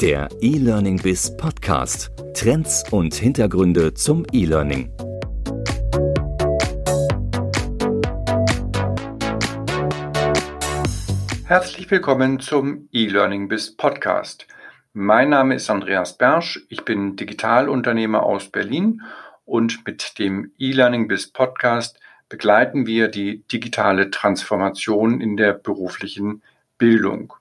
Der E-Learning Biz Podcast. Trends und Hintergründe zum E-Learning. Herzlich willkommen zum E-Learning Biz Podcast. Mein Name ist Andreas Bersch. Ich bin Digitalunternehmer aus Berlin und mit dem E-Learning Biz Podcast begleiten wir die digitale Transformation in der beruflichen Bildung.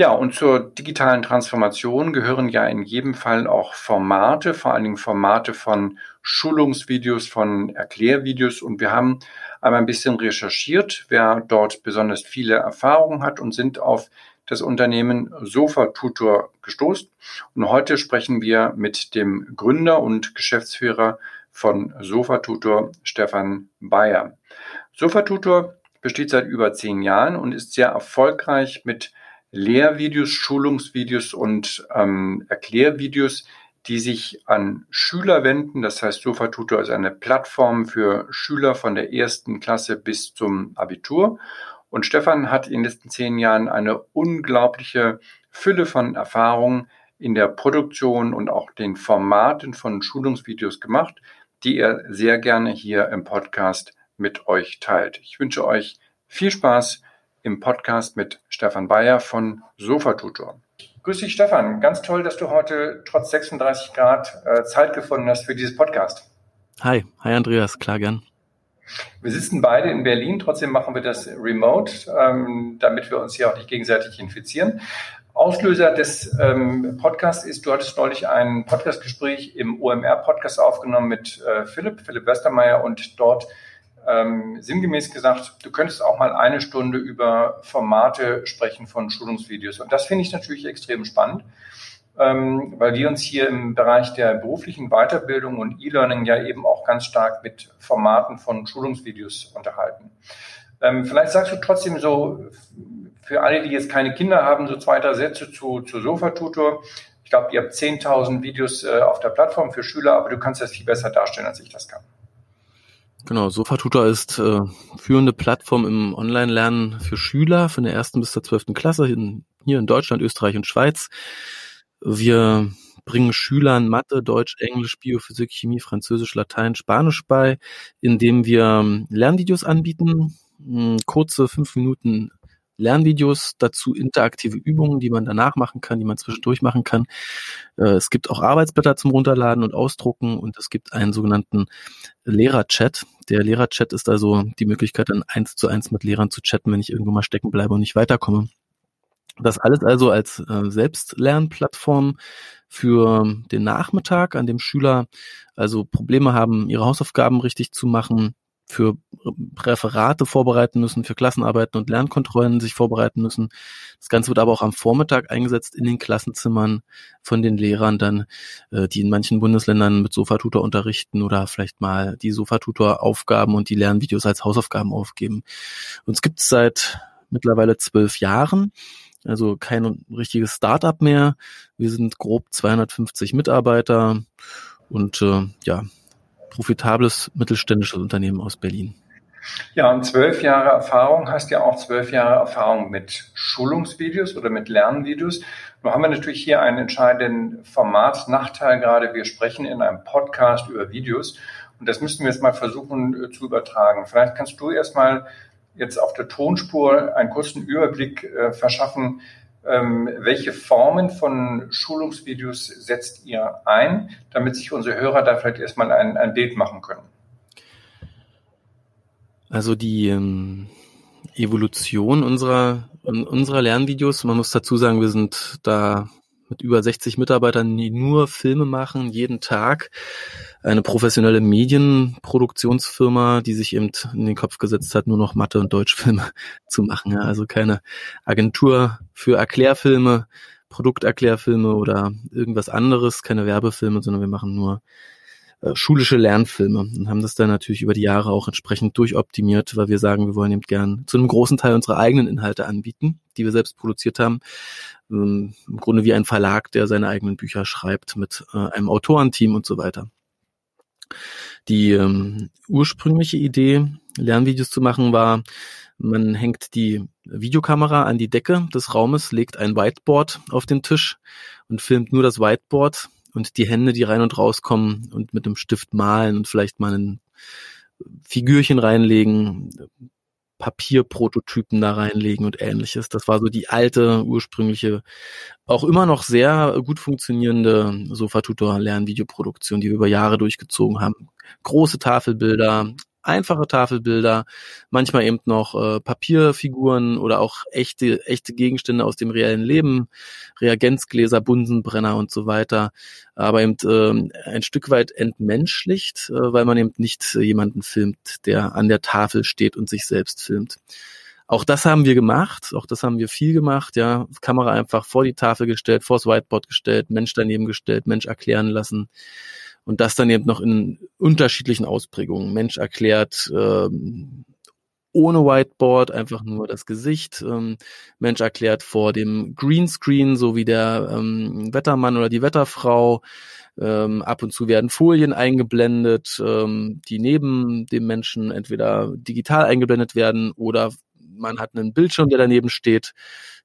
Ja, und zur digitalen Transformation gehören ja in jedem Fall auch Formate, vor allen Dingen Formate von Schulungsvideos, von Erklärvideos. Und wir haben einmal ein bisschen recherchiert, wer dort besonders viele Erfahrungen hat und sind auf das Unternehmen Sofa Tutor gestoßen. Und heute sprechen wir mit dem Gründer und Geschäftsführer von Sofa Tutor, Stefan Bayer. Sofa Tutor besteht seit über zehn Jahren und ist sehr erfolgreich mit Lehrvideos, Schulungsvideos und ähm, Erklärvideos, die sich an Schüler wenden. Das heißt, Sofa Tutor ist eine Plattform für Schüler von der ersten Klasse bis zum Abitur. Und Stefan hat in den letzten zehn Jahren eine unglaubliche Fülle von Erfahrungen in der Produktion und auch den Formaten von Schulungsvideos gemacht, die er sehr gerne hier im Podcast mit euch teilt. Ich wünsche euch viel Spaß im Podcast mit Stefan Bayer von Sofatutor. Grüß dich, Stefan. Ganz toll, dass du heute trotz 36 Grad äh, Zeit gefunden hast für dieses Podcast. Hi, hi Andreas, klar gern. Wir sitzen beide in Berlin, trotzdem machen wir das remote, ähm, damit wir uns hier auch nicht gegenseitig infizieren. Auslöser des ähm, Podcasts ist, du hattest neulich ein Podcastgespräch im OMR-Podcast aufgenommen mit äh, Philipp, Philipp Westermeier und dort ähm, sinngemäß gesagt, du könntest auch mal eine Stunde über Formate sprechen von Schulungsvideos. Und das finde ich natürlich extrem spannend, ähm, weil wir uns hier im Bereich der beruflichen Weiterbildung und E-Learning ja eben auch ganz stark mit Formaten von Schulungsvideos unterhalten. Ähm, vielleicht sagst du trotzdem so, für alle, die jetzt keine Kinder haben, so zwei, drei Sätze zu, zu Sofa-Tutor. Ich glaube, ihr habt 10.000 Videos äh, auf der Plattform für Schüler, aber du kannst das viel besser darstellen, als ich das kann. Genau, SofaTutor ist äh, führende Plattform im Online-Lernen für Schüler von der ersten bis zur zwölften Klasse in, hier in Deutschland, Österreich und Schweiz. Wir bringen Schülern Mathe, Deutsch, Englisch, Biophysik, Chemie, Französisch, Latein, Spanisch bei, indem wir ähm, Lernvideos anbieten, kurze fünf Minuten Lernvideos, dazu interaktive Übungen, die man danach machen kann, die man zwischendurch machen kann. Äh, es gibt auch Arbeitsblätter zum Runterladen und Ausdrucken und es gibt einen sogenannten Lehrerchat. Der Lehrerchat ist also die Möglichkeit, dann eins zu eins mit Lehrern zu chatten, wenn ich irgendwo mal stecken bleibe und nicht weiterkomme. Das alles also als äh, Selbstlernplattform für den Nachmittag, an dem Schüler also Probleme haben, ihre Hausaufgaben richtig zu machen, für Referate vorbereiten müssen, für Klassenarbeiten und Lernkontrollen sich vorbereiten müssen. Das Ganze wird aber auch am Vormittag eingesetzt in den Klassenzimmern von den Lehrern dann, äh, die in manchen Bundesländern mit Sofatutor unterrichten oder vielleicht mal die Sofatutor-Aufgaben und die Lernvideos als Hausaufgaben aufgeben. Uns gibt seit mittlerweile zwölf Jahren. Also kein richtiges Start-up mehr. Wir sind grob 250 Mitarbeiter und äh, ja, profitables mittelständisches Unternehmen aus Berlin. Ja, und zwölf Jahre Erfahrung heißt ja auch zwölf Jahre Erfahrung mit Schulungsvideos oder mit Lernvideos. Nun haben wir natürlich hier einen entscheidenden Formatsnachteil gerade. Wir sprechen in einem Podcast über Videos und das müssten wir jetzt mal versuchen äh, zu übertragen. Vielleicht kannst du erstmal jetzt auf der Tonspur einen kurzen Überblick äh, verschaffen, ähm, welche Formen von Schulungsvideos setzt ihr ein, damit sich unsere Hörer da vielleicht erstmal ein, ein Bild machen können? Also die ähm, Evolution unserer, unserer Lernvideos, man muss dazu sagen, wir sind da mit über 60 Mitarbeitern, die nur Filme machen, jeden Tag. Eine professionelle Medienproduktionsfirma, die sich eben in den Kopf gesetzt hat, nur noch Mathe- und Deutschfilme zu machen. Ja. Also keine Agentur für Erklärfilme, Produkterklärfilme oder irgendwas anderes, keine Werbefilme, sondern wir machen nur äh, schulische Lernfilme und haben das dann natürlich über die Jahre auch entsprechend durchoptimiert, weil wir sagen, wir wollen eben gern zu einem großen Teil unsere eigenen Inhalte anbieten, die wir selbst produziert haben. Ähm, Im Grunde wie ein Verlag, der seine eigenen Bücher schreibt mit äh, einem Autorenteam und so weiter. Die ähm, ursprüngliche Idee Lernvideos zu machen, war, man hängt die Videokamera an die Decke des Raumes, legt ein Whiteboard auf den Tisch und filmt nur das Whiteboard und die Hände, die rein und rauskommen und mit einem Stift malen und vielleicht mal ein Figürchen reinlegen, Papierprototypen da reinlegen und ähnliches. Das war so die alte, ursprüngliche, auch immer noch sehr gut funktionierende Sofatutor-Lernvideoproduktion, die wir über Jahre durchgezogen haben. Große Tafelbilder, einfache Tafelbilder, manchmal eben noch äh, Papierfiguren oder auch echte, echte Gegenstände aus dem reellen Leben, Reagenzgläser, Bunsenbrenner und so weiter, aber eben äh, ein Stück weit entmenschlicht, äh, weil man eben nicht äh, jemanden filmt, der an der Tafel steht und sich selbst filmt. Auch das haben wir gemacht, auch das haben wir viel gemacht, ja, Kamera einfach vor die Tafel gestellt, vors Whiteboard gestellt, Mensch daneben gestellt, Mensch erklären lassen und das dann eben noch in unterschiedlichen Ausprägungen. Mensch erklärt ähm, ohne Whiteboard, einfach nur das Gesicht. Ähm, Mensch erklärt vor dem Greenscreen, so wie der ähm, Wettermann oder die Wetterfrau. Ähm, ab und zu werden Folien eingeblendet, ähm, die neben dem Menschen entweder digital eingeblendet werden oder man hat einen Bildschirm, der daneben steht.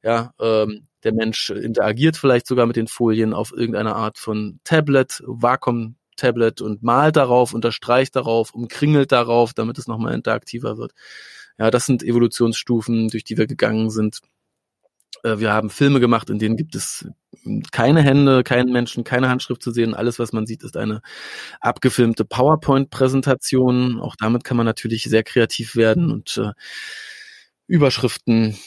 Ja, ähm, der Mensch interagiert vielleicht sogar mit den Folien auf irgendeine Art von Tablet, Wacom Tablet und malt darauf, unterstreicht darauf, umkringelt darauf, damit es nochmal interaktiver wird. Ja, das sind Evolutionsstufen, durch die wir gegangen sind. Äh, wir haben Filme gemacht, in denen gibt es keine Hände, keinen Menschen, keine Handschrift zu sehen. Alles, was man sieht, ist eine abgefilmte PowerPoint-Präsentation. Auch damit kann man natürlich sehr kreativ werden und äh, Überschriften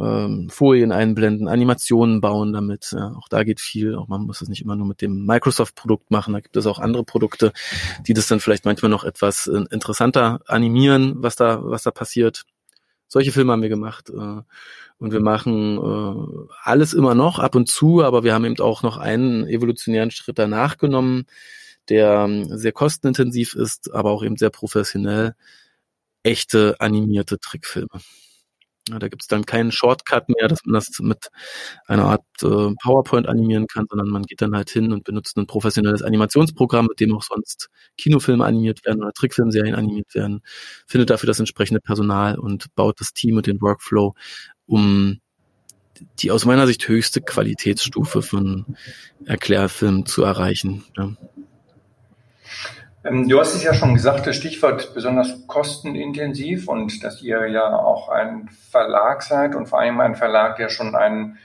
ähm, Folien einblenden, Animationen bauen damit. Ja, auch da geht viel. Auch man muss es nicht immer nur mit dem Microsoft-Produkt machen. Da gibt es auch andere Produkte, die das dann vielleicht manchmal noch etwas äh, interessanter animieren, was da, was da passiert. Solche Filme haben wir gemacht. Äh, und wir machen äh, alles immer noch ab und zu, aber wir haben eben auch noch einen evolutionären Schritt danach genommen, der ähm, sehr kostenintensiv ist, aber auch eben sehr professionell. Echte animierte Trickfilme. Ja, da gibt es dann keinen Shortcut mehr, dass man das mit einer Art äh, PowerPoint animieren kann, sondern man geht dann halt hin und benutzt ein professionelles Animationsprogramm, mit dem auch sonst Kinofilme animiert werden oder Trickfilmserien animiert werden, findet dafür das entsprechende Personal und baut das Team und den Workflow, um die aus meiner Sicht höchste Qualitätsstufe von Erklärfilmen zu erreichen. Ja. Ähm, du hast es ja schon gesagt, das Stichwort besonders kostenintensiv und dass ihr ja auch ein Verlag seid und vor allem ein Verlag, der schon einen,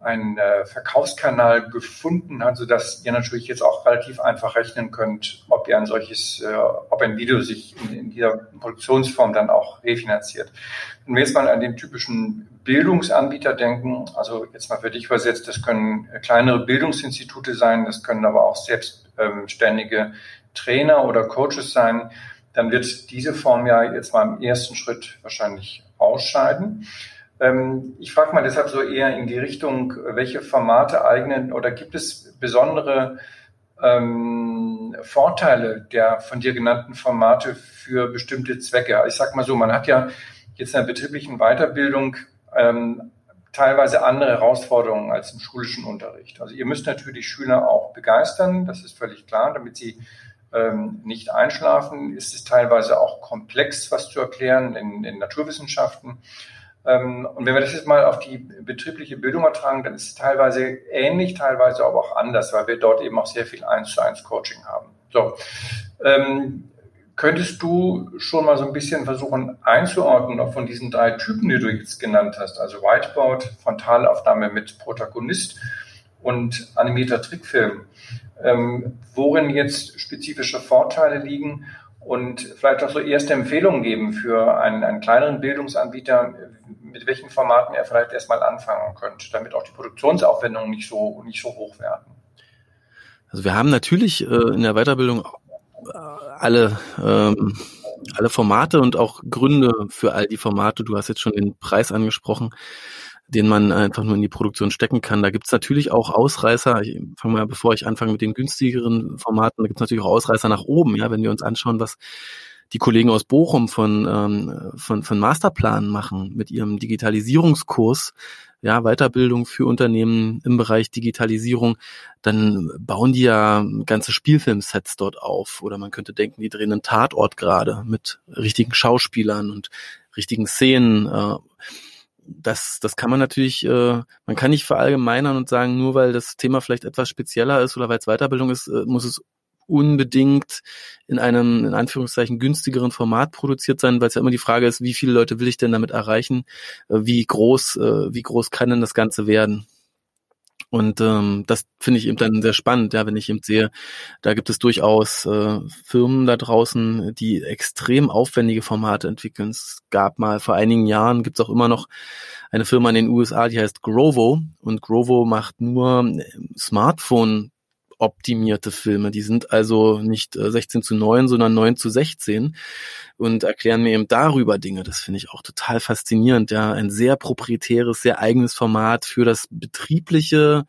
einen äh, Verkaufskanal gefunden hat, sodass ihr natürlich jetzt auch relativ einfach rechnen könnt, ob ihr ein solches, äh, ob ein Video sich in, in dieser Produktionsform dann auch refinanziert. Wenn wir jetzt mal an den typischen Bildungsanbieter denken, also jetzt mal für dich übersetzt, das können kleinere Bildungsinstitute sein, das können aber auch selbstständige Trainer oder Coaches sein, dann wird diese Form ja jetzt mal im ersten Schritt wahrscheinlich ausscheiden. Ähm, ich frage mal deshalb so eher in die Richtung, welche Formate eignen oder gibt es besondere ähm, Vorteile der von dir genannten Formate für bestimmte Zwecke? Ich sage mal so, man hat ja jetzt in der betrieblichen Weiterbildung ähm, teilweise andere Herausforderungen als im schulischen Unterricht. Also ihr müsst natürlich Schüler auch begeistern, das ist völlig klar, damit sie ähm, nicht einschlafen. Ist es teilweise auch komplex, was zu erklären in, in Naturwissenschaften. Ähm, und wenn wir das jetzt mal auf die betriebliche Bildung ertragen, dann ist es teilweise ähnlich, teilweise aber auch anders, weil wir dort eben auch sehr viel eins zu eins Coaching haben. So. Ähm, könntest du schon mal so ein bisschen versuchen einzuordnen, auch von diesen drei Typen, die du jetzt genannt hast, also Whiteboard, Frontalaufnahme mit Protagonist und animierter Trickfilm, ähm, worin jetzt spezifische Vorteile liegen und vielleicht auch so erste Empfehlungen geben für einen, einen kleineren Bildungsanbieter, mit welchen Formaten er vielleicht erstmal anfangen könnte, damit auch die Produktionsaufwendungen nicht so, nicht so hoch werden. Also wir haben natürlich äh, in der Weiterbildung alle, ähm, alle Formate und auch Gründe für all die Formate. Du hast jetzt schon den Preis angesprochen den man einfach nur in die Produktion stecken kann. Da gibt's natürlich auch Ausreißer. Ich fange mal, bevor ich anfange mit den günstigeren Formaten, da gibt's natürlich auch Ausreißer nach oben. Ja, wenn wir uns anschauen, was die Kollegen aus Bochum von, ähm, von, von Masterplan machen mit ihrem Digitalisierungskurs, ja, Weiterbildung für Unternehmen im Bereich Digitalisierung, dann bauen die ja ganze Spielfilmsets dort auf. Oder man könnte denken, die drehen einen Tatort gerade mit richtigen Schauspielern und richtigen Szenen. Äh, das, das kann man natürlich, äh, man kann nicht verallgemeinern und sagen, nur weil das Thema vielleicht etwas spezieller ist oder weil es Weiterbildung ist, äh, muss es unbedingt in einem, in Anführungszeichen, günstigeren Format produziert sein, weil es ja immer die Frage ist, wie viele Leute will ich denn damit erreichen? Äh, wie groß, äh, wie groß kann denn das Ganze werden? Und ähm, das finde ich eben dann sehr spannend, ja, wenn ich eben sehe, da gibt es durchaus äh, Firmen da draußen, die extrem aufwendige Formate entwickeln. Es gab mal vor einigen Jahren, gibt es auch immer noch eine Firma in den USA, die heißt Grovo und Grovo macht nur äh, Smartphone optimierte Filme. Die sind also nicht 16 äh, zu 9, sondern 9 zu 16 und erklären mir eben darüber Dinge. Das finde ich auch total faszinierend. Ja, ein sehr proprietäres, sehr eigenes Format für das betriebliche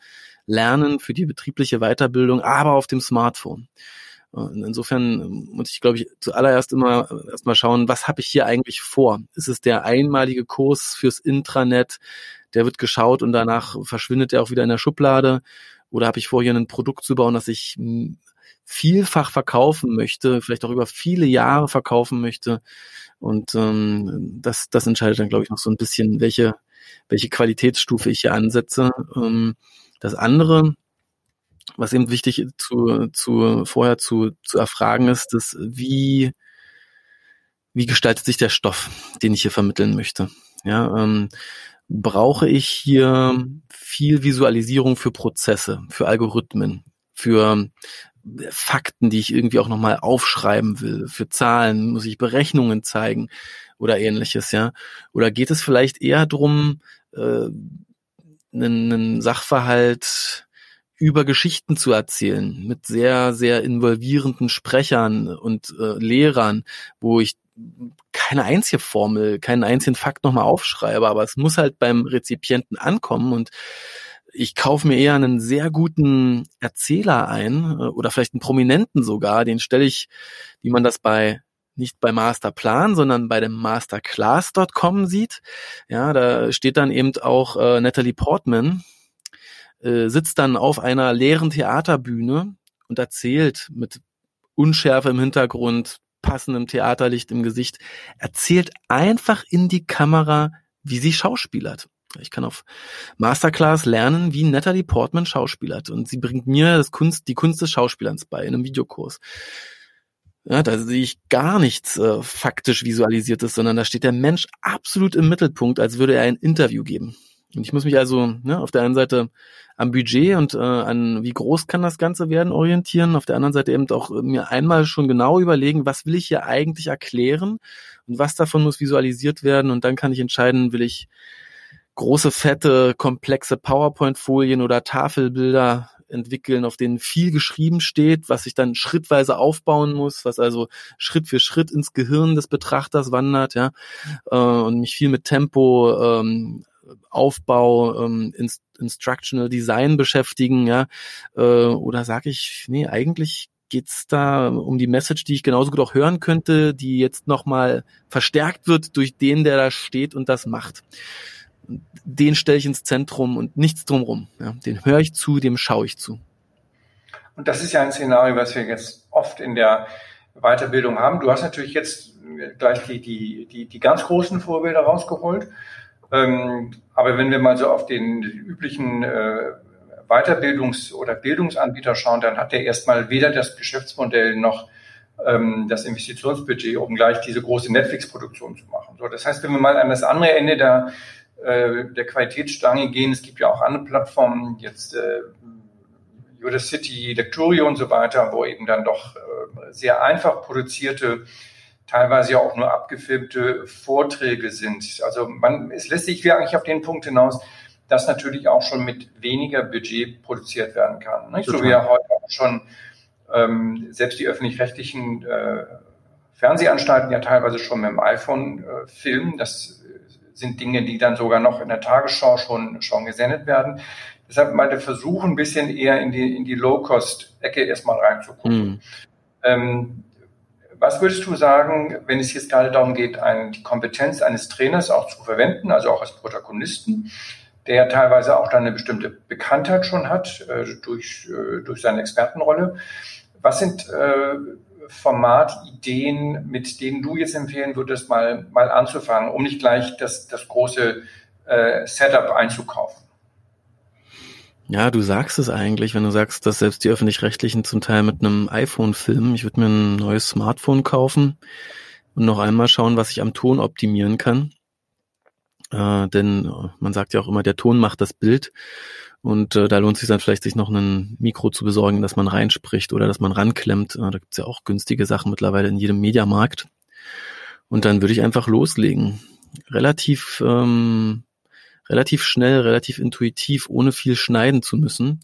Lernen, für die betriebliche Weiterbildung, aber auf dem Smartphone. Insofern muss ich, glaube ich, zuallererst immer erstmal schauen, was habe ich hier eigentlich vor? Ist es der einmalige Kurs fürs Intranet? Der wird geschaut und danach verschwindet er auch wieder in der Schublade. Oder habe ich vor, hier ein Produkt zu bauen, das ich hm, vielfach verkaufen möchte, vielleicht auch über viele Jahre verkaufen möchte. Und ähm, das, das entscheidet dann, glaube ich, noch so ein bisschen, welche, welche Qualitätsstufe ich hier ansetze. Ähm, das andere, was eben wichtig zu, zu vorher zu, zu erfragen ist, ist, wie, wie gestaltet sich der Stoff, den ich hier vermitteln möchte. Ja, ähm, brauche ich hier viel Visualisierung für Prozesse, für Algorithmen, für Fakten, die ich irgendwie auch nochmal aufschreiben will, für Zahlen, muss ich Berechnungen zeigen oder ähnliches, ja? Oder geht es vielleicht eher drum, äh, einen, einen Sachverhalt über Geschichten zu erzählen, mit sehr, sehr involvierenden Sprechern und äh, Lehrern, wo ich keine einzige Formel, keinen einzigen Fakt nochmal aufschreibe, aber es muss halt beim Rezipienten ankommen und ich kaufe mir eher einen sehr guten Erzähler ein äh, oder vielleicht einen Prominenten sogar, den stelle ich, wie man das bei nicht bei Masterplan, sondern bei dem Masterclass.com sieht. Ja, da steht dann eben auch äh, Natalie Portman, äh, sitzt dann auf einer leeren Theaterbühne und erzählt mit Unschärfe im Hintergrund, passendem Theaterlicht im Gesicht, erzählt einfach in die Kamera, wie sie schauspielert. Ich kann auf Masterclass lernen, wie Natalie Portman schauspielert. Und sie bringt mir das Kunst, die Kunst des Schauspielerns bei in einem Videokurs. Ja, da sehe ich gar nichts äh, faktisch visualisiertes, sondern da steht der Mensch absolut im Mittelpunkt, als würde er ein Interview geben. Und ich muss mich also ne, auf der einen Seite am Budget und äh, an wie groß kann das Ganze werden orientieren, auf der anderen Seite eben auch mir einmal schon genau überlegen, was will ich hier eigentlich erklären und was davon muss visualisiert werden und dann kann ich entscheiden, will ich große, fette, komplexe PowerPoint-Folien oder Tafelbilder entwickeln, auf denen viel geschrieben steht, was ich dann schrittweise aufbauen muss, was also Schritt für Schritt ins Gehirn des Betrachters wandert, ja, äh, und mich viel mit Tempo ähm, Aufbau, ähm, Inst Instructional Design beschäftigen, ja, äh, oder sage ich, nee, eigentlich geht's da um die Message, die ich genauso gut auch hören könnte, die jetzt nochmal verstärkt wird durch den, der da steht und das macht. Den stelle ich ins Zentrum und nichts drumrum. Ja. Den höre ich zu, dem schaue ich zu. Und das ist ja ein Szenario, was wir jetzt oft in der Weiterbildung haben. Du hast natürlich jetzt gleich die, die, die, die ganz großen Vorbilder rausgeholt. Ähm, aber wenn wir mal so auf den üblichen äh, Weiterbildungs- oder Bildungsanbieter schauen, dann hat der erstmal weder das Geschäftsmodell noch ähm, das Investitionsbudget, um gleich diese große Netflix-Produktion zu machen. So, das heißt, wenn wir mal an das andere Ende der, äh, der Qualitätsstange gehen, es gibt ja auch andere Plattformen, jetzt äh, Udacity, Lecturio und so weiter, wo eben dann doch äh, sehr einfach produzierte teilweise ja auch nur abgefilmte Vorträge sind. Also man, es lässt sich eigentlich auf den Punkt hinaus, dass natürlich auch schon mit weniger Budget produziert werden kann. Nicht? So wie ja heute auch schon ähm, selbst die öffentlich-rechtlichen äh, Fernsehanstalten ja teilweise schon mit dem iPhone äh, filmen. Das sind Dinge, die dann sogar noch in der Tagesschau schon, schon gesendet werden. Deshalb mal der Versuch, ein bisschen eher in die, in die Low-Cost-Ecke erstmal reinzugucken. Mhm. Ähm, was würdest du sagen, wenn es jetzt gerade darum geht, ein, die Kompetenz eines Trainers auch zu verwenden, also auch als Protagonisten, der teilweise auch dann eine bestimmte Bekanntheit schon hat äh, durch, äh, durch seine Expertenrolle. Was sind äh, Formatideen, mit denen du jetzt empfehlen würdest, mal, mal anzufangen, um nicht gleich das, das große äh, Setup einzukaufen? Ja, du sagst es eigentlich, wenn du sagst, dass selbst die öffentlich-rechtlichen zum Teil mit einem iPhone filmen. Ich würde mir ein neues Smartphone kaufen und noch einmal schauen, was ich am Ton optimieren kann. Äh, denn man sagt ja auch immer, der Ton macht das Bild. Und äh, da lohnt es sich dann vielleicht, sich noch ein Mikro zu besorgen, dass man reinspricht oder dass man ranklemmt. Äh, da gibt's ja auch günstige Sachen mittlerweile in jedem Mediamarkt. Und dann würde ich einfach loslegen. Relativ ähm, relativ schnell, relativ intuitiv, ohne viel schneiden zu müssen.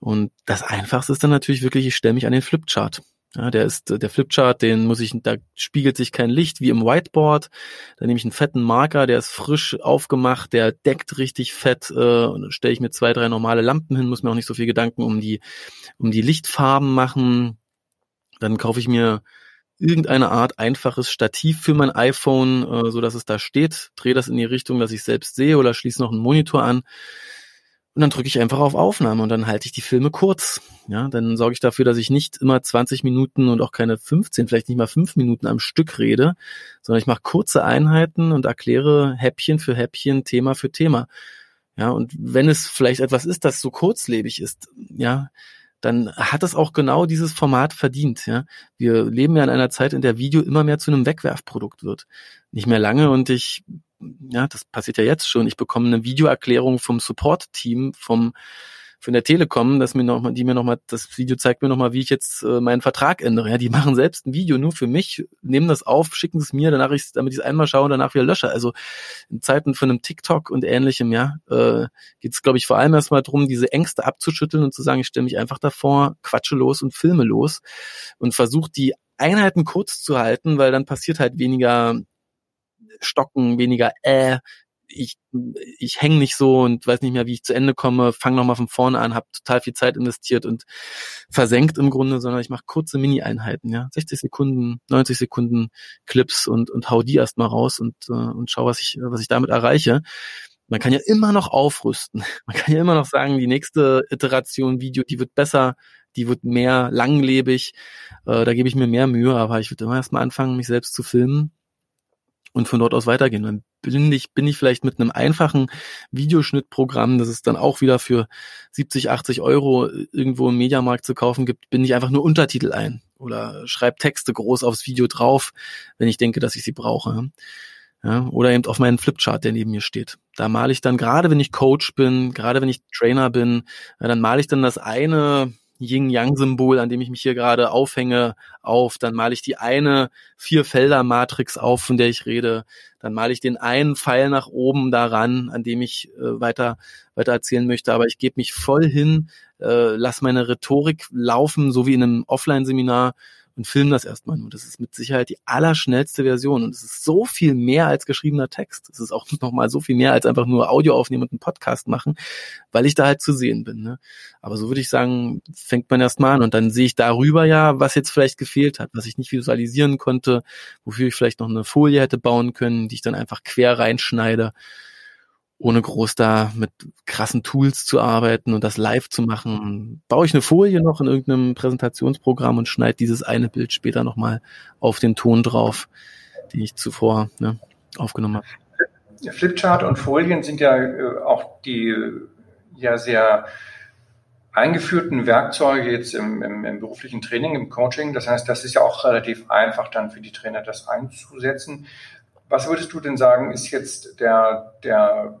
Und das Einfachste ist dann natürlich wirklich, ich stelle mich an den Flipchart. Ja, der ist der Flipchart, den muss ich, da spiegelt sich kein Licht wie im Whiteboard. Da nehme ich einen fetten Marker, der ist frisch aufgemacht, der deckt richtig fett. Äh, stelle ich mir zwei, drei normale Lampen hin, muss mir auch nicht so viel Gedanken um die um die Lichtfarben machen. Dann kaufe ich mir irgendeine Art einfaches Stativ für mein iPhone, äh, so dass es da steht, drehe das in die Richtung, dass ich selbst sehe oder schließe noch einen Monitor an und dann drücke ich einfach auf Aufnahme und dann halte ich die Filme kurz. Ja, dann sorge ich dafür, dass ich nicht immer 20 Minuten und auch keine 15, vielleicht nicht mal 5 Minuten am Stück rede, sondern ich mache kurze Einheiten und erkläre Häppchen für Häppchen, Thema für Thema. Ja, und wenn es vielleicht etwas ist, das so kurzlebig ist, ja, dann hat es auch genau dieses Format verdient. Ja? Wir leben ja in einer Zeit, in der Video immer mehr zu einem Wegwerfprodukt wird. Nicht mehr lange und ich, ja, das passiert ja jetzt schon. Ich bekomme eine Videoerklärung vom Support-Team, vom von der Telekom, dass mir noch mal, die mir noch mal, das Video zeigt mir noch mal, wie ich jetzt äh, meinen Vertrag ändere. Ja, die machen selbst ein Video nur für mich, nehmen das auf, schicken es mir, danach ich, damit ich es einmal schaue und danach wieder lösche. Also in Zeiten von einem TikTok und ähnlichem, ja, äh, geht es, glaube ich, vor allem erstmal darum, diese Ängste abzuschütteln und zu sagen, ich stelle mich einfach davor, quatsche los und filme los und versuche die Einheiten kurz zu halten, weil dann passiert halt weniger Stocken, weniger äh, ich, ich hänge nicht so und weiß nicht mehr, wie ich zu Ende komme, fange nochmal von vorne an, habe total viel Zeit investiert und versenkt im Grunde, sondern ich mache kurze Mini-Einheiten, ja, 60 Sekunden, 90 Sekunden Clips und, und hau die erstmal raus und, äh, und schau, was ich, was ich damit erreiche. Man kann ja immer noch aufrüsten. Man kann ja immer noch sagen, die nächste Iteration Video, die wird besser, die wird mehr langlebig, äh, da gebe ich mir mehr Mühe, aber ich würde immer erstmal anfangen, mich selbst zu filmen und von dort aus weitergehen. Dann bin ich, bin ich vielleicht mit einem einfachen Videoschnittprogramm, das es dann auch wieder für 70, 80 Euro irgendwo im Mediamarkt zu kaufen gibt, bin ich einfach nur Untertitel ein oder schreibe Texte groß aufs Video drauf, wenn ich denke, dass ich sie brauche. Ja, oder eben auf meinen Flipchart, der neben mir steht. Da male ich dann, gerade wenn ich Coach bin, gerade wenn ich Trainer bin, dann male ich dann das eine Yin-Yang-Symbol, an dem ich mich hier gerade aufhänge, auf. Dann male ich die eine Vier-Felder-Matrix auf, von der ich rede. Dann male ich den einen Pfeil nach oben daran, an dem ich äh, weiter, weiter erzählen möchte. Aber ich gebe mich voll hin, äh, lass meine Rhetorik laufen, so wie in einem Offline-Seminar und film das erstmal nur. Das ist mit Sicherheit die allerschnellste Version und es ist so viel mehr als geschriebener Text. Es ist auch nochmal so viel mehr als einfach nur Audio aufnehmen und einen Podcast machen, weil ich da halt zu sehen bin. Ne? Aber so würde ich sagen, fängt man erstmal an und dann sehe ich darüber ja, was jetzt vielleicht gefehlt hat, was ich nicht visualisieren konnte, wofür ich vielleicht noch eine Folie hätte bauen können, die ich dann einfach quer reinschneide ohne groß da mit krassen Tools zu arbeiten und das live zu machen, baue ich eine Folie noch in irgendeinem Präsentationsprogramm und schneide dieses eine Bild später nochmal auf den Ton drauf, den ich zuvor ne, aufgenommen habe. Flipchart und Folien sind ja äh, auch die ja sehr eingeführten Werkzeuge jetzt im, im, im, beruflichen Training, im Coaching. Das heißt, das ist ja auch relativ einfach dann für die Trainer, das einzusetzen. Was würdest du denn sagen, ist jetzt der, der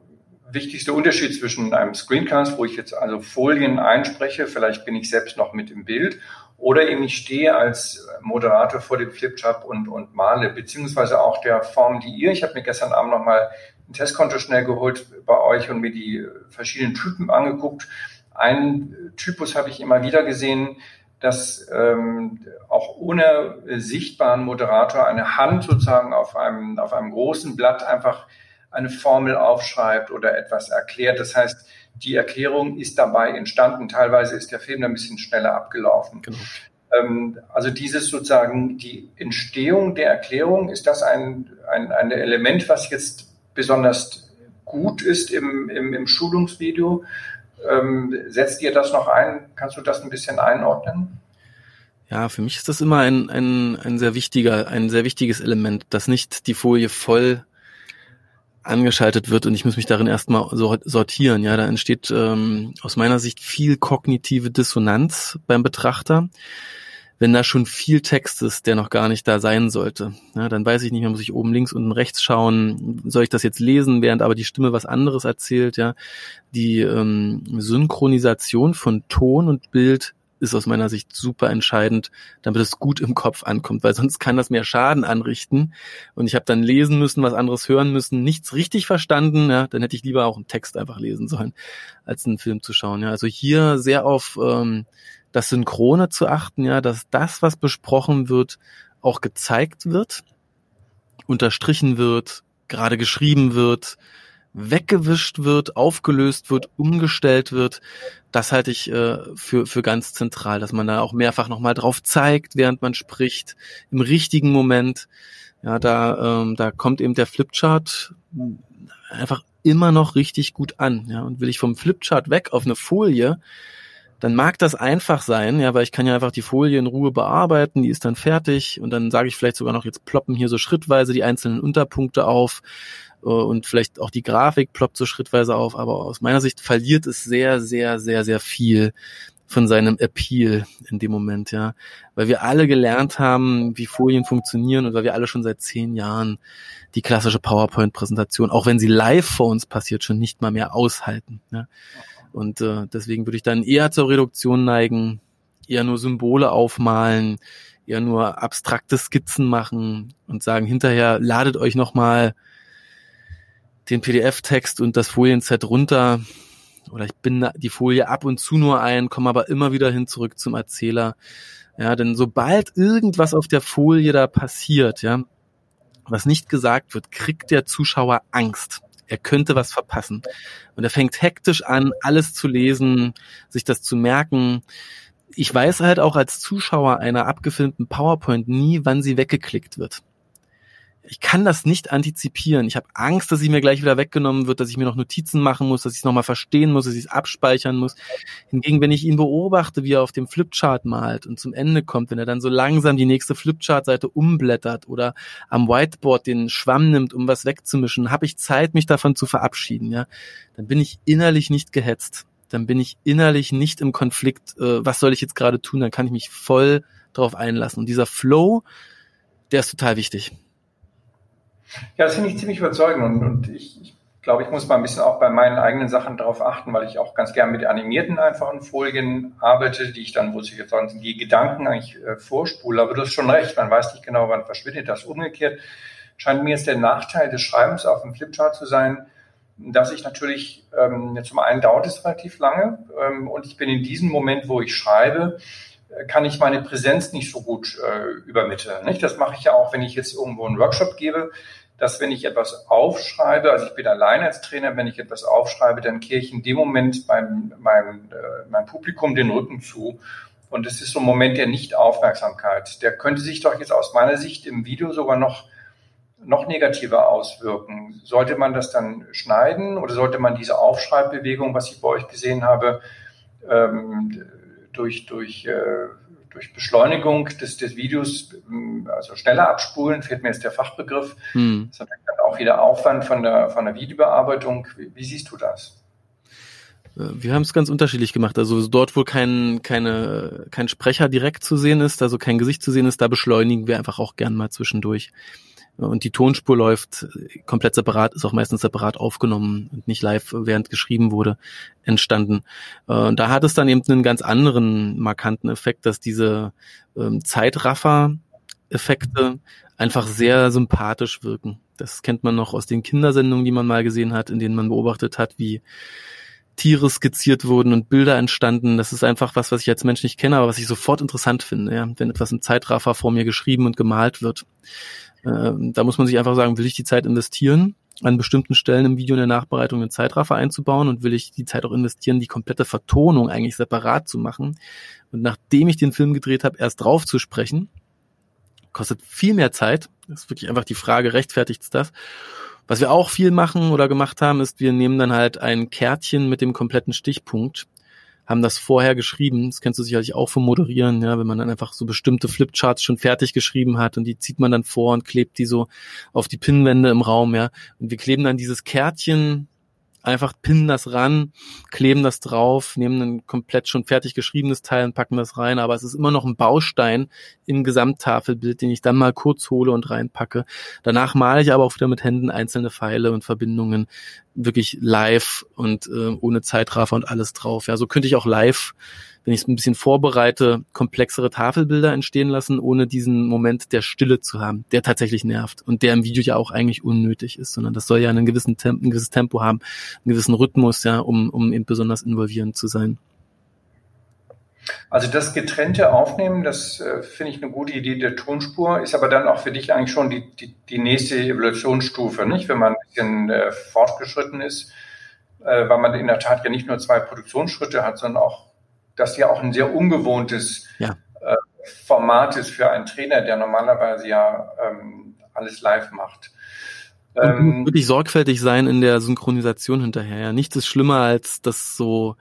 wichtigste Unterschied zwischen einem Screencast, wo ich jetzt also Folien einspreche, vielleicht bin ich selbst noch mit im Bild, oder eben ich stehe als Moderator vor dem Flipchart und, und male, beziehungsweise auch der Form, die ihr, ich habe mir gestern Abend nochmal ein Testkonto schnell geholt bei euch und mir die verschiedenen Typen angeguckt. Ein Typus habe ich immer wieder gesehen, dass ähm, auch ohne sichtbaren Moderator eine Hand sozusagen auf einem, auf einem großen Blatt einfach eine Formel aufschreibt oder etwas erklärt. Das heißt, die Erklärung ist dabei entstanden. Teilweise ist der Film ein bisschen schneller abgelaufen. Genau. Ähm, also dieses sozusagen die Entstehung der Erklärung, ist das ein, ein, ein Element, was jetzt besonders gut ist im, im, im Schulungsvideo? Ähm, setzt ihr das noch ein? Kannst du das ein bisschen einordnen? Ja, für mich ist das immer ein, ein, ein sehr wichtiger, ein sehr wichtiges Element, dass nicht die Folie voll angeschaltet wird und ich muss mich darin erstmal sortieren. Ja, da entsteht ähm, aus meiner Sicht viel kognitive Dissonanz beim Betrachter. Wenn da schon viel Text ist, der noch gar nicht da sein sollte, ja, dann weiß ich nicht mehr, muss ich oben links, unten rechts schauen, soll ich das jetzt lesen, während aber die Stimme was anderes erzählt, ja. Die ähm, Synchronisation von Ton und Bild ist aus meiner Sicht super entscheidend, damit es gut im Kopf ankommt, weil sonst kann das mehr Schaden anrichten. Und ich habe dann lesen müssen, was anderes hören müssen, nichts richtig verstanden. Ja, dann hätte ich lieber auch einen Text einfach lesen sollen, als einen Film zu schauen. Ja, also hier sehr auf ähm, das Synchrone zu achten, ja, dass das, was besprochen wird, auch gezeigt wird, unterstrichen wird, gerade geschrieben wird, weggewischt wird, aufgelöst wird, umgestellt wird, das halte ich äh, für, für ganz zentral, dass man da auch mehrfach nochmal drauf zeigt, während man spricht, im richtigen Moment. Ja, da, ähm, da kommt eben der Flipchart einfach immer noch richtig gut an. Ja, und will ich vom Flipchart weg auf eine Folie, dann mag das einfach sein, ja, weil ich kann ja einfach die Folie in Ruhe bearbeiten, die ist dann fertig und dann sage ich vielleicht sogar noch, jetzt ploppen hier so schrittweise die einzelnen Unterpunkte auf äh, und vielleicht auch die Grafik ploppt so schrittweise auf, aber aus meiner Sicht verliert es sehr, sehr, sehr, sehr viel von seinem Appeal in dem Moment, ja. Weil wir alle gelernt haben, wie Folien funktionieren und weil wir alle schon seit zehn Jahren die klassische PowerPoint-Präsentation, auch wenn sie live vor uns passiert, schon nicht mal mehr aushalten. Ja. Und äh, deswegen würde ich dann eher zur Reduktion neigen, eher nur Symbole aufmalen, eher nur abstrakte Skizzen machen und sagen, hinterher ladet euch nochmal den PDF-Text und das Folienset runter oder ich bin die Folie ab und zu nur ein, komme aber immer wieder hin zurück zum Erzähler. Ja, denn sobald irgendwas auf der Folie da passiert, ja, was nicht gesagt wird, kriegt der Zuschauer Angst. Er könnte was verpassen. Und er fängt hektisch an, alles zu lesen, sich das zu merken. Ich weiß halt auch als Zuschauer einer abgefilmten PowerPoint nie, wann sie weggeklickt wird ich kann das nicht antizipieren. Ich habe Angst, dass sie mir gleich wieder weggenommen wird, dass ich mir noch Notizen machen muss, dass ich es nochmal verstehen muss, dass ich es abspeichern muss. Hingegen, wenn ich ihn beobachte, wie er auf dem Flipchart malt und zum Ende kommt, wenn er dann so langsam die nächste Flipchart-Seite umblättert oder am Whiteboard den Schwamm nimmt, um was wegzumischen, habe ich Zeit, mich davon zu verabschieden. Ja, dann bin ich innerlich nicht gehetzt. Dann bin ich innerlich nicht im Konflikt. Äh, was soll ich jetzt gerade tun? Dann kann ich mich voll darauf einlassen. Und dieser Flow, der ist total wichtig. Ja, das finde ich ziemlich überzeugend und, und ich, ich glaube, ich muss mal ein bisschen auch bei meinen eigenen Sachen darauf achten, weil ich auch ganz gern mit animierten einfachen Folien arbeite, die ich dann, wo sich jetzt die Gedanken eigentlich äh, vorspule. Aber du hast schon recht, man weiß nicht genau, wann verschwindet das. Umgekehrt scheint mir jetzt der Nachteil des Schreibens auf dem Flipchart zu sein, dass ich natürlich, ähm, zum einen dauert es relativ lange ähm, und ich bin in diesem Moment, wo ich schreibe, kann ich meine Präsenz nicht so gut äh, übermitteln. Nicht? Das mache ich ja auch, wenn ich jetzt irgendwo einen Workshop gebe, dass wenn ich etwas aufschreibe, also ich bin alleine als Trainer, wenn ich etwas aufschreibe, dann kehre ich in dem Moment meinem, meinem, äh, meinem Publikum den Rücken zu. Und es ist so ein Moment der Nicht-Aufmerksamkeit. Der könnte sich doch jetzt aus meiner Sicht im Video sogar noch, noch negativer auswirken. Sollte man das dann schneiden oder sollte man diese Aufschreibbewegung, was ich bei euch gesehen habe, ähm, durch, durch, äh, durch Beschleunigung des, des Videos, ähm, also schneller abspulen, fehlt mir jetzt der Fachbegriff. Hm. Das hat dann auch wieder Aufwand von der, von der Videobearbeitung. Wie, wie siehst du das? Äh, wir haben es ganz unterschiedlich gemacht. Also dort, wo kein, keine, kein Sprecher direkt zu sehen ist, also kein Gesicht zu sehen ist, da beschleunigen wir einfach auch gern mal zwischendurch und die Tonspur läuft komplett separat, ist auch meistens separat aufgenommen und nicht live, während geschrieben wurde, entstanden. Äh, und da hat es dann eben einen ganz anderen markanten Effekt, dass diese ähm, Zeitraffer-Effekte einfach sehr sympathisch wirken. Das kennt man noch aus den Kindersendungen, die man mal gesehen hat, in denen man beobachtet hat, wie Tiere skizziert wurden und Bilder entstanden. Das ist einfach was, was ich als Mensch nicht kenne, aber was ich sofort interessant finde, ja? wenn etwas im Zeitraffer vor mir geschrieben und gemalt wird. Ähm, da muss man sich einfach sagen, will ich die Zeit investieren an bestimmten Stellen im Video in der Nachbereitung einen Zeitraffer einzubauen und will ich die Zeit auch investieren, die komplette Vertonung eigentlich separat zu machen. Und nachdem ich den Film gedreht habe, erst drauf zu sprechen, kostet viel mehr Zeit. Das ist wirklich einfach die Frage, rechtfertigt das? Was wir auch viel machen oder gemacht haben, ist, wir nehmen dann halt ein Kärtchen mit dem kompletten Stichpunkt haben das vorher geschrieben. Das kennst du sicherlich auch vom Moderieren, ja, wenn man dann einfach so bestimmte Flipcharts schon fertig geschrieben hat und die zieht man dann vor und klebt die so auf die Pinnwände im Raum, ja. Und wir kleben dann dieses Kärtchen einfach pinnen das ran, kleben das drauf, nehmen ein komplett schon fertig geschriebenes Teil und packen das rein, aber es ist immer noch ein Baustein im Gesamttafelbild, den ich dann mal kurz hole und reinpacke. Danach male ich aber auch wieder mit Händen einzelne Pfeile und Verbindungen wirklich live und äh, ohne Zeitraffer und alles drauf. Ja, so könnte ich auch live wenn ich es ein bisschen vorbereite, komplexere Tafelbilder entstehen lassen, ohne diesen Moment der Stille zu haben, der tatsächlich nervt und der im Video ja auch eigentlich unnötig ist, sondern das soll ja einen gewissen Tempo, ein gewisses Tempo haben, einen gewissen Rhythmus, ja, um, um eben besonders involvierend zu sein. Also das getrennte Aufnehmen, das äh, finde ich eine gute Idee der Tonspur, ist aber dann auch für dich eigentlich schon die, die, die nächste Evolutionsstufe, nicht? Wenn man ein bisschen äh, fortgeschritten ist, äh, weil man in der Tat ja nicht nur zwei Produktionsschritte hat, sondern auch das ja auch ein sehr ungewohntes ja. äh, Format ist für einen Trainer, der normalerweise ja ähm, alles live macht. Ähm, wirklich sorgfältig sein in der Synchronisation hinterher. Ja. Nichts ist schlimmer, als das so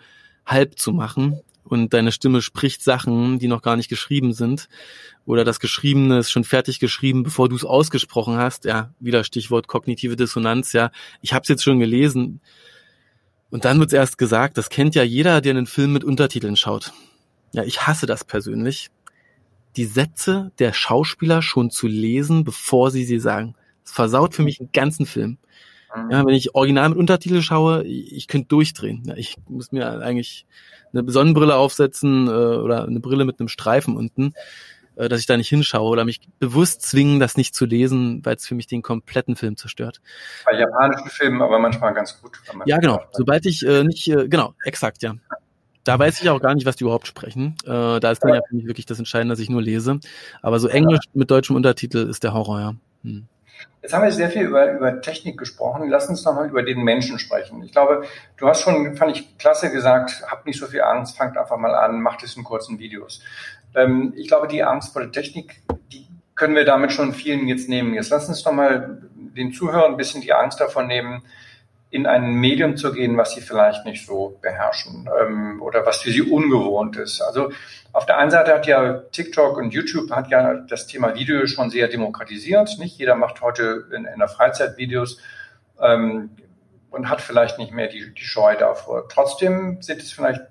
halb zu machen und deine Stimme spricht Sachen, die noch gar nicht geschrieben sind. Oder das Geschriebene ist schon fertig geschrieben, bevor du es ausgesprochen hast. Ja, wieder Stichwort kognitive Dissonanz. Ja, ich habe es jetzt schon gelesen. Und dann wird's erst gesagt, das kennt ja jeder, der einen Film mit Untertiteln schaut. Ja, ich hasse das persönlich. Die Sätze der Schauspieler schon zu lesen, bevor sie sie sagen. Das versaut für mich einen ganzen Film. Mhm. Ja, wenn ich original mit Untertitel schaue, ich, ich könnte durchdrehen. Ja, ich muss mir eigentlich eine Sonnenbrille aufsetzen äh, oder eine Brille mit einem Streifen unten, äh, dass ich da nicht hinschaue oder mich bewusst zwingen, das nicht zu lesen, weil es für mich den kompletten Film zerstört. Bei japanischen Filmen aber manchmal ganz gut. Ja, genau. Sobald ich äh, nicht, äh, genau, exakt, ja. Da weiß ich auch gar nicht, was die überhaupt sprechen. Äh, da ist dann ja für mich wirklich das Entscheidende, dass ich nur lese. Aber so Englisch mit deutschem Untertitel ist der Horror, ja. Hm. Jetzt haben wir sehr viel über, über Technik gesprochen. Lass uns nochmal über den Menschen sprechen. Ich glaube, du hast schon, fand ich klasse gesagt, habt nicht so viel Angst, fangt einfach mal an, macht es in kurzen Videos. Ähm, ich glaube, die Angst vor der Technik, die können wir damit schon vielen jetzt nehmen. Jetzt lass uns doch mal den Zuhörern ein bisschen die Angst davon nehmen, in ein Medium zu gehen, was sie vielleicht nicht so beherrschen ähm, oder was für sie ungewohnt ist. Also auf der einen Seite hat ja TikTok und YouTube hat ja das Thema Video schon sehr demokratisiert. Nicht jeder macht heute in, in der Freizeit Videos ähm, und hat vielleicht nicht mehr die, die Scheu davor. Trotzdem sind es vielleicht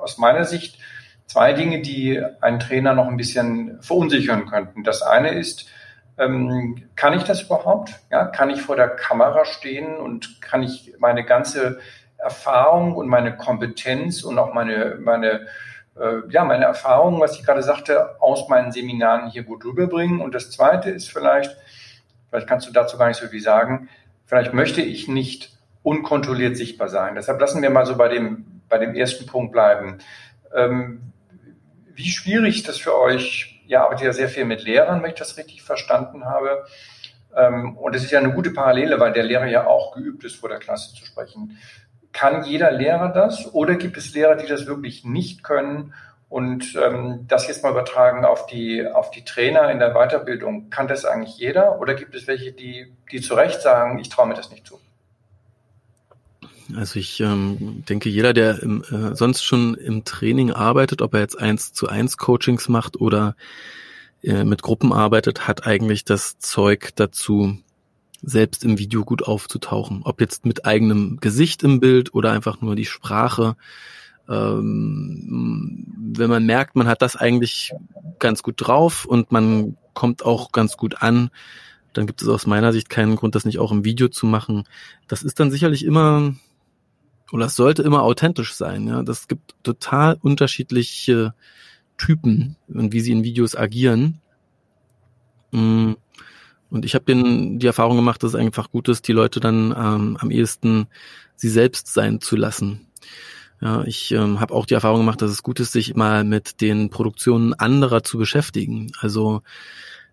aus meiner Sicht zwei Dinge, die einen Trainer noch ein bisschen verunsichern könnten. Das eine ist, ähm, kann ich das überhaupt? Ja, kann ich vor der Kamera stehen und kann ich meine ganze Erfahrung und meine Kompetenz und auch meine, meine, äh, ja, meine Erfahrung, was ich gerade sagte, aus meinen Seminaren hier gut rüberbringen? Und das zweite ist vielleicht, vielleicht kannst du dazu gar nicht so viel sagen, vielleicht möchte ich nicht unkontrolliert sichtbar sein. Deshalb lassen wir mal so bei dem, bei dem ersten Punkt bleiben. Ähm, wie schwierig das für euch, ihr arbeitet ja sehr viel mit Lehrern, wenn ich das richtig verstanden habe. Ähm, und es ist ja eine gute Parallele, weil der Lehrer ja auch geübt ist, vor der Klasse zu sprechen. Kann jeder Lehrer das oder gibt es Lehrer, die das wirklich nicht können? Und ähm, das jetzt mal übertragen auf die, auf die Trainer in der Weiterbildung. Kann das eigentlich jeder oder gibt es welche, die, die zu Recht sagen, ich traue mir das nicht zu? Also ich ähm, denke, jeder, der im, äh, sonst schon im Training arbeitet, ob er jetzt eins zu eins Coachings macht oder äh, mit Gruppen arbeitet, hat eigentlich das Zeug dazu, selbst im Video gut aufzutauchen. Ob jetzt mit eigenem Gesicht im Bild oder einfach nur die Sprache. Ähm, wenn man merkt, man hat das eigentlich ganz gut drauf und man kommt auch ganz gut an, dann gibt es aus meiner Sicht keinen Grund, das nicht auch im Video zu machen. Das ist dann sicherlich immer oder es sollte immer authentisch sein. Ja, das gibt total unterschiedliche Typen und wie sie in Videos agieren. Mm. Und ich habe die Erfahrung gemacht, dass es einfach gut ist, die Leute dann ähm, am ehesten sie selbst sein zu lassen. Ja, ich ähm, habe auch die Erfahrung gemacht, dass es gut ist, sich mal mit den Produktionen anderer zu beschäftigen. Also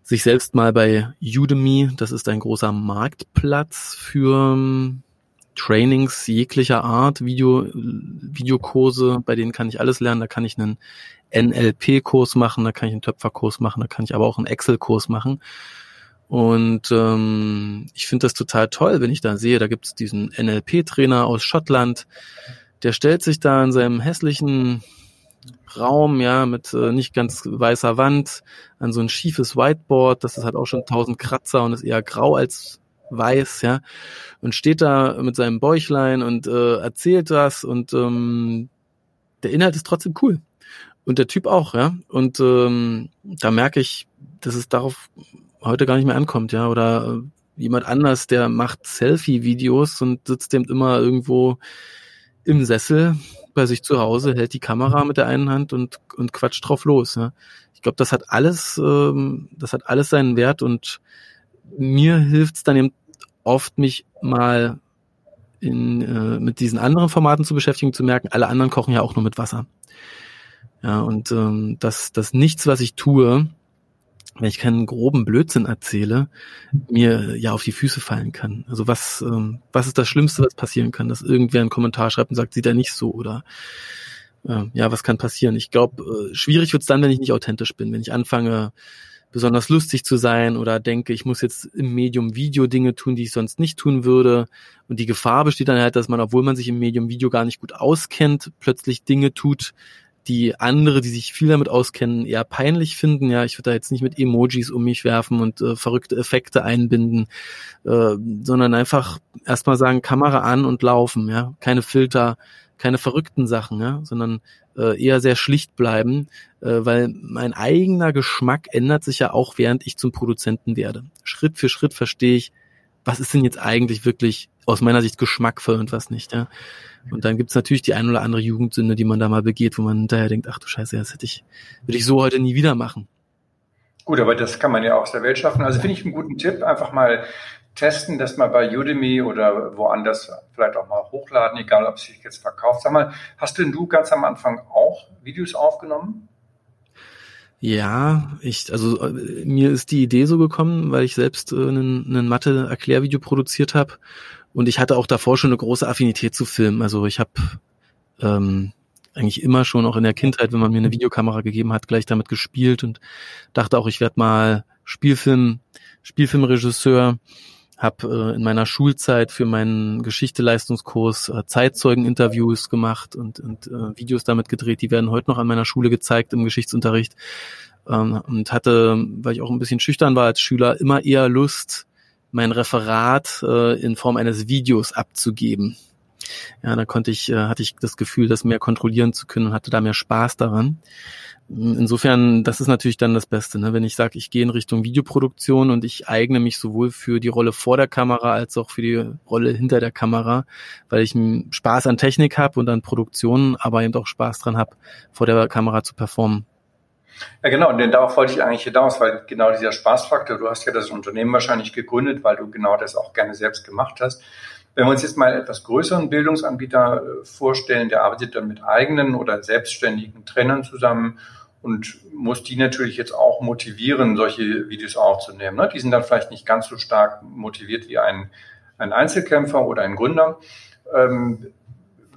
sich selbst mal bei Udemy, das ist ein großer Marktplatz für ähm, Trainings jeglicher Art, Video, Videokurse, bei denen kann ich alles lernen. Da kann ich einen NLP-Kurs machen, da kann ich einen Töpferkurs machen, da kann ich aber auch einen Excel-Kurs machen. Und ähm, ich finde das total toll, wenn ich da sehe, da gibt es diesen NLP-Trainer aus Schottland, der stellt sich da in seinem hässlichen Raum, ja, mit äh, nicht ganz weißer Wand, an so ein schiefes Whiteboard, das ist halt auch schon tausend Kratzer und ist eher grau als weiß, ja, und steht da mit seinem Bäuchlein und äh, erzählt das und ähm, der Inhalt ist trotzdem cool. Und der Typ auch, ja. Und ähm, da merke ich, dass es darauf heute gar nicht mehr ankommt, ja, oder äh, jemand anders, der macht Selfie-Videos und sitzt eben immer irgendwo im Sessel bei sich zu Hause, hält die Kamera mit der einen Hand und, und quatscht drauf los. Ja. Ich glaube, das hat alles, ähm, das hat alles seinen Wert und mir hilft es dann eben oft, mich mal in, äh, mit diesen anderen Formaten zu beschäftigen, zu merken, alle anderen kochen ja auch nur mit Wasser. Ja, und ähm, dass, dass nichts, was ich tue, wenn ich keinen groben Blödsinn erzähle, mir ja auf die Füße fallen kann. Also was, ähm, was ist das Schlimmste, was passieren kann, dass irgendwer einen Kommentar schreibt und sagt, sieht er nicht so oder äh, ja, was kann passieren? Ich glaube, äh, schwierig wird's dann, wenn ich nicht authentisch bin, wenn ich anfange, besonders lustig zu sein oder denke, ich muss jetzt im Medium Video Dinge tun, die ich sonst nicht tun würde. Und die Gefahr besteht dann halt, dass man, obwohl man sich im Medium Video gar nicht gut auskennt, plötzlich Dinge tut, die andere, die sich viel damit auskennen, eher peinlich finden. Ja, ich würde da jetzt nicht mit Emojis um mich werfen und äh, verrückte Effekte einbinden, äh, sondern einfach erstmal sagen, Kamera an und laufen, ja, keine Filter, keine verrückten Sachen, ja, sondern äh, eher sehr schlicht bleiben, äh, weil mein eigener Geschmack ändert sich ja auch, während ich zum Produzenten werde. Schritt für Schritt verstehe ich, was ist denn jetzt eigentlich wirklich aus meiner Sicht geschmackvoll und was nicht, ja. Und dann gibt's natürlich die ein oder andere Jugendsünde, die man da mal begeht, wo man hinterher denkt, ach du Scheiße, das hätte ich, würde ich so heute nie wieder machen. Gut, aber das kann man ja aus der Welt schaffen. Also finde ich einen guten Tipp, einfach mal testen, das mal bei Udemy oder woanders vielleicht auch mal hochladen, egal ob es sich jetzt verkauft. Sag mal, hast denn du ganz am Anfang auch Videos aufgenommen? Ja, ich, also äh, mir ist die Idee so gekommen, weil ich selbst äh, einen Mathe-Erklärvideo produziert habe und ich hatte auch davor schon eine große Affinität zu Filmen. Also ich habe ähm, eigentlich immer schon auch in der Kindheit, wenn man mir eine Videokamera gegeben hat, gleich damit gespielt und dachte auch, ich werde mal Spielfilm, Spielfilmregisseur. Habe äh, in meiner Schulzeit für meinen Geschichte-Leistungskurs äh, Zeitzeugen-Interviews gemacht und, und äh, Videos damit gedreht. Die werden heute noch an meiner Schule gezeigt im Geschichtsunterricht. Ähm, und hatte, weil ich auch ein bisschen schüchtern war als Schüler, immer eher Lust, mein Referat äh, in Form eines Videos abzugeben. Ja, da konnte ich, äh, hatte ich das Gefühl, das mehr kontrollieren zu können und hatte da mehr Spaß daran. Insofern, das ist natürlich dann das Beste, ne? wenn ich sage, ich gehe in Richtung Videoproduktion und ich eigne mich sowohl für die Rolle vor der Kamera als auch für die Rolle hinter der Kamera, weil ich Spaß an Technik habe und an Produktionen, aber eben auch Spaß dran habe, vor der Kamera zu performen. Ja, genau, und denn darauf wollte ich eigentlich hinaus, weil genau dieser Spaßfaktor, du hast ja das Unternehmen wahrscheinlich gegründet, weil du genau das auch gerne selbst gemacht hast. Wenn wir uns jetzt mal etwas größeren Bildungsanbieter äh, vorstellen, der arbeitet dann mit eigenen oder selbstständigen Trainern zusammen und muss die natürlich jetzt auch motivieren, solche Videos aufzunehmen. Ne? Die sind dann vielleicht nicht ganz so stark motiviert wie ein, ein Einzelkämpfer oder ein Gründer. Ähm,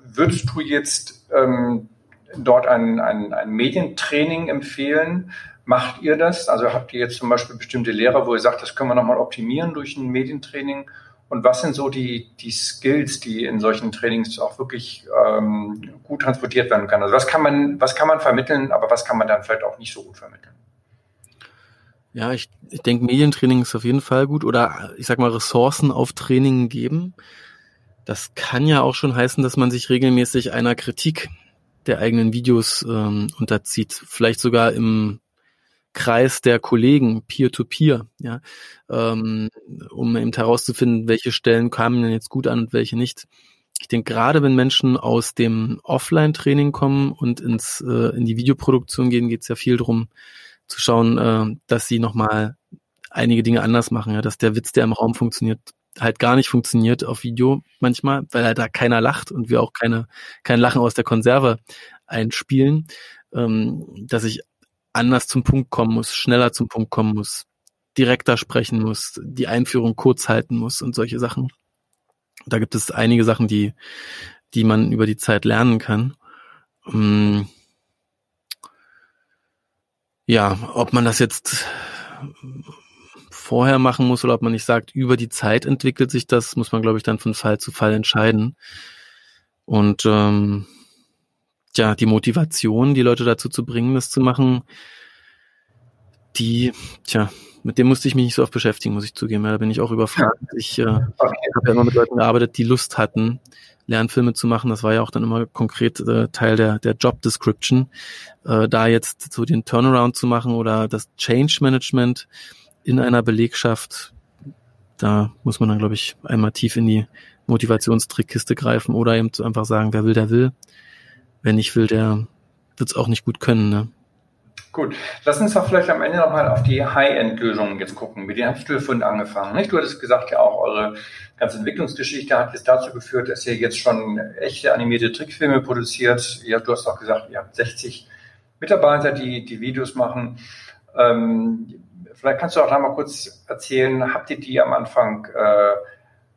würdest du jetzt ähm, dort ein, ein, ein Medientraining empfehlen. Macht ihr das? Also habt ihr jetzt zum Beispiel bestimmte Lehrer, wo ihr sagt, das können wir nochmal optimieren durch ein Medientraining? Und was sind so die, die Skills, die in solchen Trainings auch wirklich ähm, gut transportiert werden können? Also was kann man, was kann man vermitteln, aber was kann man dann vielleicht auch nicht so gut vermitteln? Ja, ich, ich denke, Medientraining ist auf jeden Fall gut oder ich sag mal Ressourcen auf Training geben. Das kann ja auch schon heißen, dass man sich regelmäßig einer Kritik der eigenen Videos ähm, unterzieht, vielleicht sogar im Kreis der Kollegen, peer-to-peer, -peer, ja, ähm, um eben herauszufinden, welche Stellen kamen denn jetzt gut an und welche nicht. Ich denke, gerade wenn Menschen aus dem Offline-Training kommen und ins äh, in die Videoproduktion gehen, geht es ja viel darum, zu schauen, äh, dass sie nochmal einige Dinge anders machen, ja, dass der Witz, der im Raum funktioniert, halt gar nicht funktioniert auf Video manchmal, weil halt da keiner lacht und wir auch keine, kein Lachen aus der Konserve einspielen, ähm, dass ich anders zum Punkt kommen muss, schneller zum Punkt kommen muss, direkter sprechen muss, die Einführung kurz halten muss und solche Sachen. Da gibt es einige Sachen, die, die man über die Zeit lernen kann. Ähm, ja, ob man das jetzt vorher machen muss oder ob man nicht sagt, über die Zeit entwickelt sich das, muss man, glaube ich, dann von Fall zu Fall entscheiden. Und ähm, ja, die Motivation, die Leute dazu zu bringen, das zu machen, die, tja, mit dem musste ich mich nicht so oft beschäftigen, muss ich zugeben. Ja, da bin ich auch überfragt. Ich äh, okay. habe ja immer mit Leuten gearbeitet, die Lust hatten, Lernfilme zu machen. Das war ja auch dann immer konkret äh, Teil der, der Job Description. Äh, da jetzt so den Turnaround zu machen oder das Change Management in einer Belegschaft, da muss man dann, glaube ich, einmal tief in die Motivationstrickkiste greifen oder eben einfach sagen, wer will, der will. Wer nicht will, der wird es auch nicht gut können. Ne? Gut, lass uns doch vielleicht am Ende nochmal auf die High-End-Lösungen jetzt gucken. Mit denen hast du ja vorhin angefangen. Nicht? Du hattest gesagt, ja auch eure ganze Entwicklungsgeschichte hat jetzt dazu geführt, dass ihr jetzt schon echte animierte Trickfilme produziert. Ja, du hast auch gesagt, ihr habt 60 Mitarbeiter, die die Videos machen. Ähm, vielleicht kannst du auch da mal kurz erzählen, habt ihr die am Anfang äh,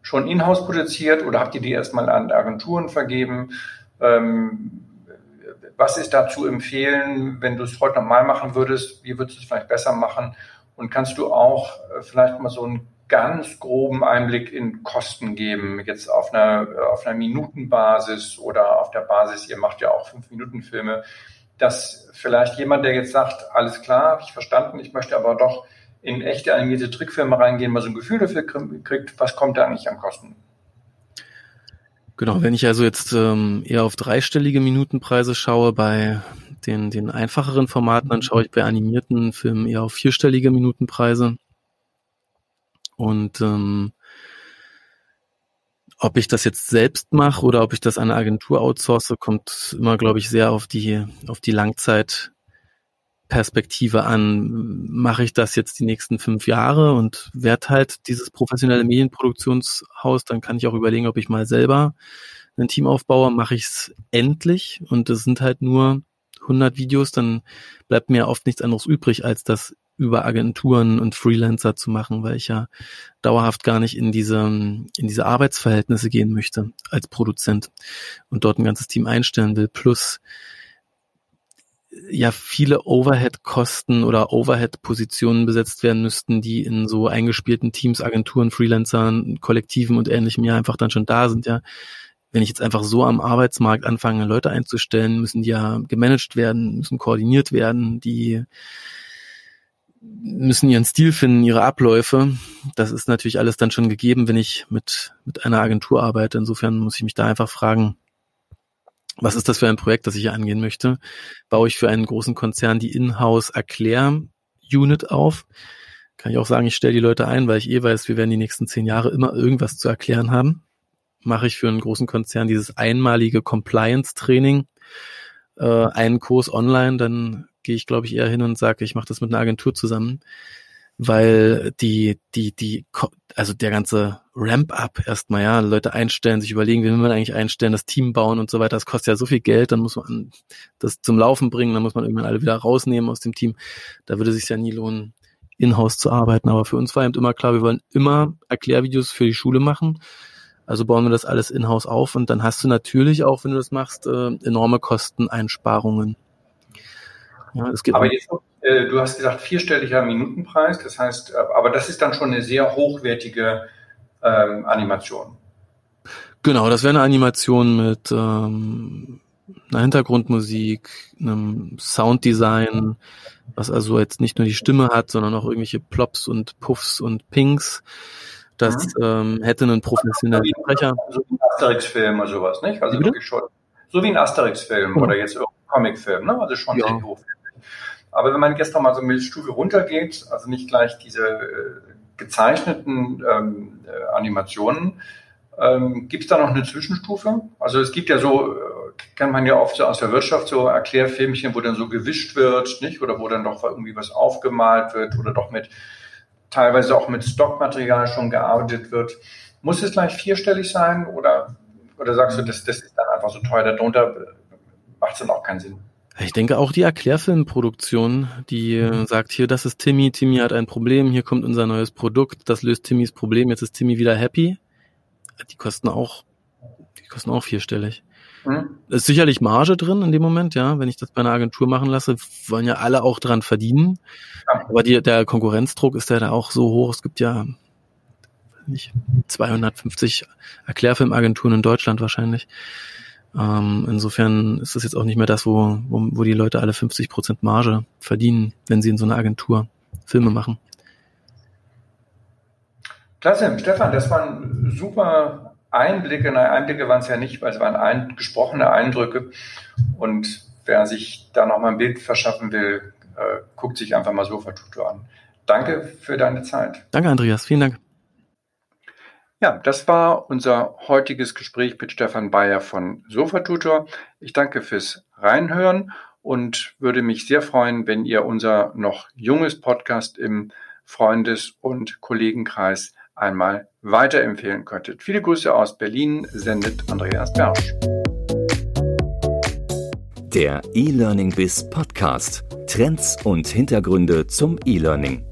schon in-house produziert oder habt ihr die erstmal an Agenturen vergeben? Ähm, was ist da zu empfehlen, wenn du es heute nochmal machen würdest? Wie würdest du es vielleicht besser machen? Und kannst du auch äh, vielleicht mal so einen ganz groben Einblick in Kosten geben, jetzt auf einer, auf einer Minutenbasis oder auf der Basis, ihr macht ja auch Fünf-Minuten-Filme, dass vielleicht jemand, der jetzt sagt, alles klar, habe ich verstanden, ich möchte aber doch in echte animierte Trickfilme reingehen, mal so ein Gefühl dafür kriegt, was kommt da eigentlich an Kosten? Genau, wenn ich also jetzt ähm, eher auf dreistellige Minutenpreise schaue bei den, den einfacheren Formaten, dann schaue ich bei animierten Filmen eher auf vierstellige Minutenpreise. Und ähm, ob ich das jetzt selbst mache oder ob ich das an eine Agentur outsource, kommt immer, glaube ich, sehr auf die, auf die Langzeit Perspektive an, mache ich das jetzt die nächsten fünf Jahre und werde halt dieses professionelle Medienproduktionshaus, dann kann ich auch überlegen, ob ich mal selber ein Team aufbaue, mache ich es endlich und es sind halt nur 100 Videos, dann bleibt mir oft nichts anderes übrig, als das über Agenturen und Freelancer zu machen, weil ich ja dauerhaft gar nicht in diese, in diese Arbeitsverhältnisse gehen möchte als Produzent und dort ein ganzes Team einstellen will. Plus ja viele Overhead-Kosten oder Overhead-Positionen besetzt werden müssten, die in so eingespielten Teams, Agenturen, Freelancern, Kollektiven und ähnlichem ja einfach dann schon da sind, ja. Wenn ich jetzt einfach so am Arbeitsmarkt anfange, Leute einzustellen, müssen die ja gemanagt werden, müssen koordiniert werden, die müssen ihren Stil finden, ihre Abläufe. Das ist natürlich alles dann schon gegeben, wenn ich mit, mit einer Agentur arbeite. Insofern muss ich mich da einfach fragen, was ist das für ein Projekt, das ich hier angehen möchte? Baue ich für einen großen Konzern die Inhouse Erklär-Unit auf? Kann ich auch sagen, ich stelle die Leute ein, weil ich eh weiß, wir werden die nächsten zehn Jahre immer irgendwas zu erklären haben. Mache ich für einen großen Konzern dieses einmalige Compliance-Training, äh, einen Kurs online, dann gehe ich, glaube ich, eher hin und sage, ich mache das mit einer Agentur zusammen weil die, die, die, also der ganze Ramp-up erstmal, ja, Leute einstellen, sich überlegen, wie will man eigentlich einstellen, das Team bauen und so weiter, das kostet ja so viel Geld, dann muss man das zum Laufen bringen, dann muss man irgendwann alle wieder rausnehmen aus dem Team. Da würde sich ja nie lohnen, in-house zu arbeiten. Aber für uns war eben immer klar, wir wollen immer Erklärvideos für die Schule machen. Also bauen wir das alles in-house auf und dann hast du natürlich auch, wenn du das machst, äh, enorme Kosteneinsparungen. Ja, es geht Aber jetzt äh, du hast gesagt, vierstelliger Minutenpreis, das heißt, äh, aber das ist dann schon eine sehr hochwertige ähm, Animation. Genau, das wäre eine Animation mit ähm, einer Hintergrundmusik, einem Sounddesign, was also jetzt nicht nur die Stimme hat, sondern auch irgendwelche Plops und Puffs und Pinks. Das mhm. ähm, hätte einen professionellen Sprecher. So wie ein Asterix-Film oder sowas, nicht? Also wirklich schon. So wie ein Asterix-Film mhm. oder jetzt irgendein Comic-Film, ne? Also schon ja. sehr hochwertig. Aber wenn man noch mal so eine Stufe runtergeht, also nicht gleich diese äh, gezeichneten ähm, äh, Animationen, ähm, gibt es da noch eine Zwischenstufe? Also es gibt ja so, äh, kennt man ja oft so aus der Wirtschaft so Erklärfilmchen, wo dann so gewischt wird, nicht? Oder wo dann doch irgendwie was aufgemalt wird oder doch mit teilweise auch mit Stockmaterial schon gearbeitet wird. Muss es gleich vierstellig sein oder, oder sagst du, das, das ist dann einfach so teuer, darunter macht es dann auch keinen Sinn? Ich denke auch die Erklärfilmproduktion, die äh, sagt, hier, das ist Timmy, Timmy hat ein Problem, hier kommt unser neues Produkt, das löst Timmys Problem, jetzt ist Timmy wieder happy. Die kosten auch, die kosten auch vierstellig. Mhm. ist sicherlich Marge drin in dem Moment, ja. Wenn ich das bei einer Agentur machen lasse, wollen ja alle auch dran verdienen. Ja. Aber die, der Konkurrenzdruck ist ja da auch so hoch. Es gibt ja nicht 250 Erklärfilmagenturen in Deutschland wahrscheinlich. Ähm, insofern ist das jetzt auch nicht mehr das, wo, wo, wo die Leute alle 50 Prozent Marge verdienen, wenn sie in so einer Agentur Filme machen. Klasse, Stefan, das waren super Einblicke. Nein, Einblicke waren es ja nicht, weil es waren ein, gesprochene Eindrücke. Und wer sich da nochmal ein Bild verschaffen will, äh, guckt sich einfach mal Sofa-Tutor an. Danke für deine Zeit. Danke, Andreas. Vielen Dank. Ja, das war unser heutiges Gespräch mit Stefan Bayer von Sofatutor. Ich danke fürs Reinhören und würde mich sehr freuen, wenn ihr unser noch junges Podcast im Freundes- und Kollegenkreis einmal weiterempfehlen könntet. Viele Grüße aus Berlin sendet Andreas Bersch. Der E-Learning Biz Podcast. Trends und Hintergründe zum E-Learning.